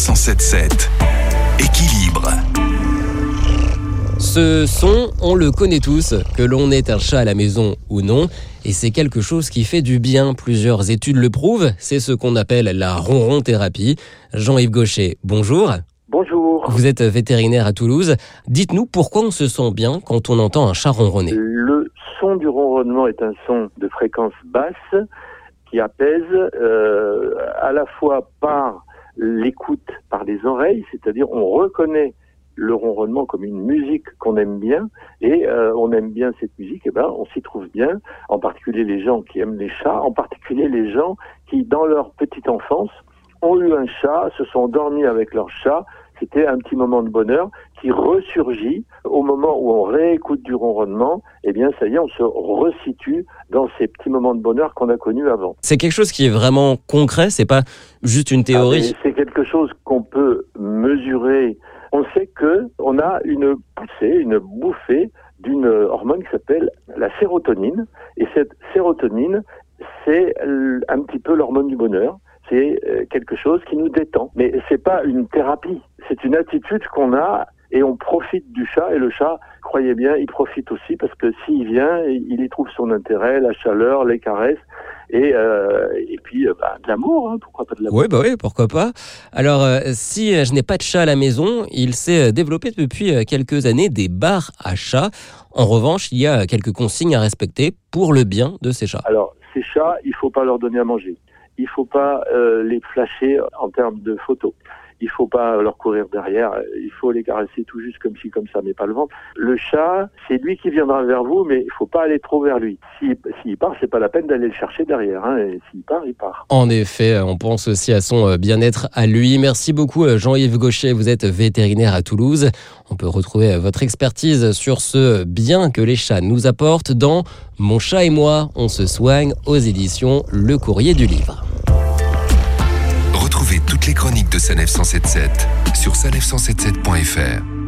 177. Équilibre. Ce son, on le connaît tous, que l'on ait un chat à la maison ou non, et c'est quelque chose qui fait du bien. Plusieurs études le prouvent, c'est ce qu'on appelle la ronron thérapie. Jean-Yves Gaucher, bonjour. Bonjour. Vous êtes vétérinaire à Toulouse. Dites-nous pourquoi on se sent bien quand on entend un chat ronronner. Le son du ronronnement est un son de fréquence basse qui apaise euh, à la fois par l'écoute par les oreilles, c'est-à-dire on reconnaît le ronronnement comme une musique qu'on aime bien et euh, on aime bien cette musique, et ben on s'y trouve bien, en particulier les gens qui aiment les chats, en particulier les gens qui dans leur petite enfance ont eu un chat, se sont endormis avec leur chat, c'était un petit moment de bonheur qui ressurgit au moment où on réécoute du ronronnement. Eh bien, ça y est, on se resitue dans ces petits moments de bonheur qu'on a connus avant. C'est quelque chose qui est vraiment concret, c'est pas juste une théorie. Ah, c'est quelque chose qu'on peut mesurer. On sait que on a une poussée, une bouffée d'une hormone qui s'appelle la sérotonine. Et cette sérotonine, c'est un petit peu l'hormone du bonheur c'est euh, quelque chose qui nous détend. Mais c'est pas une thérapie, c'est une attitude qu'on a et on profite du chat et le chat, croyez bien, il profite aussi parce que s'il vient, il y trouve son intérêt, la chaleur, les caresses et, euh, et puis euh, bah, de l'amour, hein, pourquoi pas de l'amour Oui, bah oui, pourquoi pas. Alors, euh, si je n'ai pas de chat à la maison, il s'est développé depuis quelques années des bars à chats. En revanche, il y a quelques consignes à respecter pour le bien de ces chats. Alors, ces chats, il faut pas leur donner à manger il faut pas euh, les flasher en termes de photos. Il faut pas leur courir derrière. Il faut les caresser tout juste comme ci, comme ça, mais pas le ventre. Le chat, c'est lui qui viendra vers vous, mais il faut pas aller trop vers lui. S'il si, part, c'est pas la peine d'aller le chercher derrière. Hein, et s'il part, il part. En effet, on pense aussi à son euh, bien-être à lui. Merci beaucoup, euh, Jean-Yves Gaucher. Vous êtes vétérinaire à Toulouse. On peut retrouver votre expertise sur ce bien que les chats nous apportent dans Mon chat et moi, on se soigne aux éditions Le Courrier du Livre. Chroniques de Sanef 177 sur sanef177.fr.